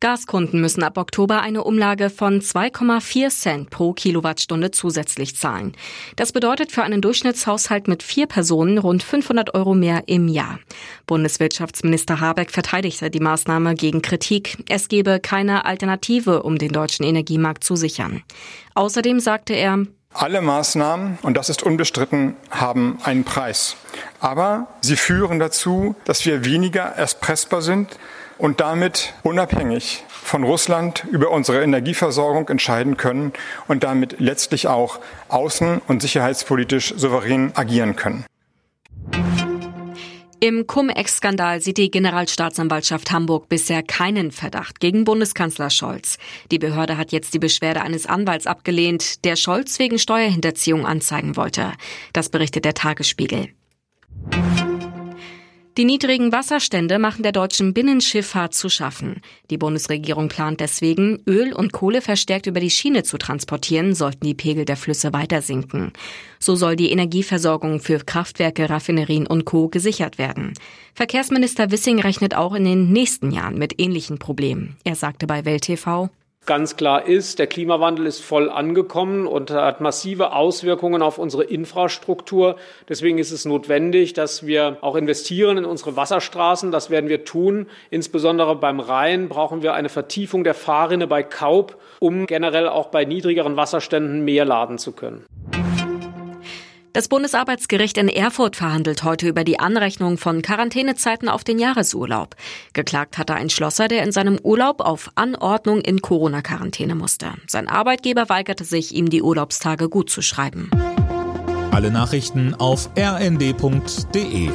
Gaskunden müssen ab Oktober eine Umlage von 2,4 Cent pro Kilowattstunde zusätzlich zahlen. Das bedeutet für einen Durchschnittshaushalt mit vier Personen rund 500 Euro mehr im Jahr. Bundeswirtschaftsminister Habeck verteidigte die Maßnahme gegen Kritik. Es gebe keine Alternative, um den deutschen Energiemarkt zu sichern. Außerdem sagte er, alle Maßnahmen, und das ist unbestritten, haben einen Preis. Aber sie führen dazu, dass wir weniger erpressbar sind und damit unabhängig von Russland über unsere Energieversorgung entscheiden können und damit letztlich auch außen- und sicherheitspolitisch souverän agieren können. Im Cum-Ex-Skandal sieht die Generalstaatsanwaltschaft Hamburg bisher keinen Verdacht gegen Bundeskanzler Scholz. Die Behörde hat jetzt die Beschwerde eines Anwalts abgelehnt, der Scholz wegen Steuerhinterziehung anzeigen wollte. Das berichtet der Tagesspiegel. Die niedrigen Wasserstände machen der deutschen Binnenschifffahrt zu schaffen. Die Bundesregierung plant deswegen, Öl und Kohle verstärkt über die Schiene zu transportieren, sollten die Pegel der Flüsse weiter sinken. So soll die Energieversorgung für Kraftwerke, Raffinerien und Co. gesichert werden. Verkehrsminister Wissing rechnet auch in den nächsten Jahren mit ähnlichen Problemen. Er sagte bei Welt TV, Ganz klar ist, der Klimawandel ist voll angekommen und hat massive Auswirkungen auf unsere Infrastruktur. Deswegen ist es notwendig, dass wir auch investieren in unsere Wasserstraßen. Das werden wir tun. Insbesondere beim Rhein brauchen wir eine Vertiefung der Fahrrinne bei Kaub, um generell auch bei niedrigeren Wasserständen mehr laden zu können. Das Bundesarbeitsgericht in Erfurt verhandelt heute über die Anrechnung von Quarantänezeiten auf den Jahresurlaub. Geklagt hatte ein Schlosser, der in seinem Urlaub auf Anordnung in Corona-Quarantäne musste. Sein Arbeitgeber weigerte sich, ihm die Urlaubstage gut zu schreiben. Alle Nachrichten auf rnd.de